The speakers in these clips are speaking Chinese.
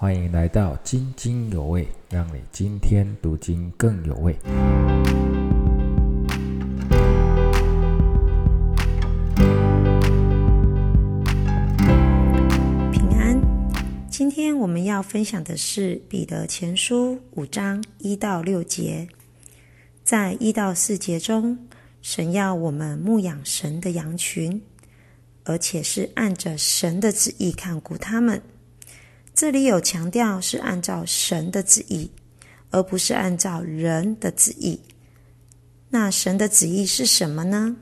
欢迎来到津津有味，让你今天读经更有味。平安，今天我们要分享的是《彼得前书》五章一到六节。在一到四节中，神要我们牧养神的羊群，而且是按着神的旨意看顾他们。这里有强调是按照神的旨意，而不是按照人的旨意。那神的旨意是什么呢？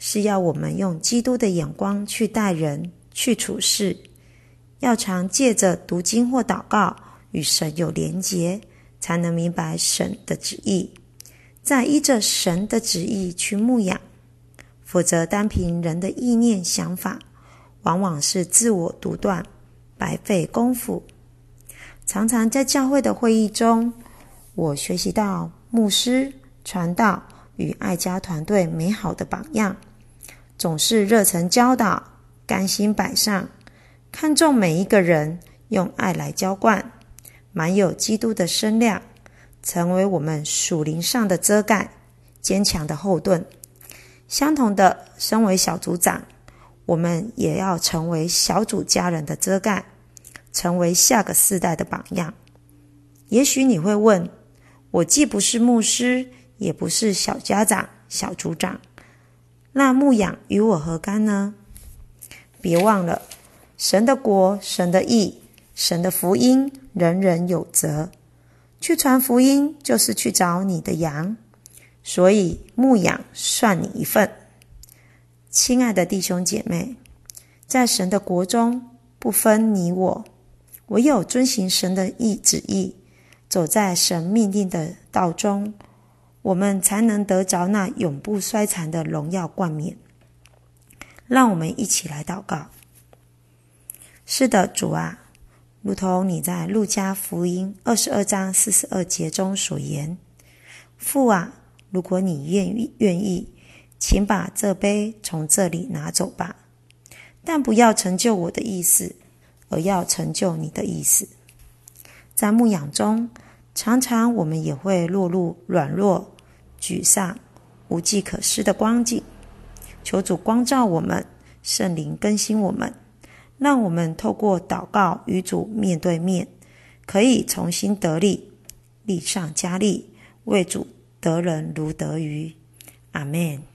是要我们用基督的眼光去待人、去处事，要常借着读经或祷告与神有连结，才能明白神的旨意，再依着神的旨意去牧养。否则，单凭人的意念、想法，往往是自我独断。白费功夫。常常在教会的会议中，我学习到牧师、传道与爱家团队美好的榜样，总是热忱教导、甘心摆上，看重每一个人，用爱来浇灌，满有基督的身量，成为我们属灵上的遮盖、坚强的后盾。相同的，身为小组长。我们也要成为小组家人的遮盖，成为下个世代的榜样。也许你会问：我既不是牧师，也不是小家长、小组长，那牧养与我何干呢？别忘了，神的国、神的义、神的福音，人人有责。去传福音，就是去找你的羊，所以牧养算你一份。亲爱的弟兄姐妹，在神的国中不分你我，唯有遵行神的意旨意，走在神命令的道中，我们才能得着那永不衰残的荣耀冠冕。让我们一起来祷告。是的，主啊，如同你在路加福音二十二章四十二节中所言，父啊，如果你愿意，愿意。请把这杯从这里拿走吧，但不要成就我的意思，而要成就你的意思。在牧养中，常常我们也会落入软弱、沮丧、无计可施的光景。求主光照我们，圣灵更新我们，让我们透过祷告与主面对面，可以重新得力，力上加力，为主得人如得鱼。阿门。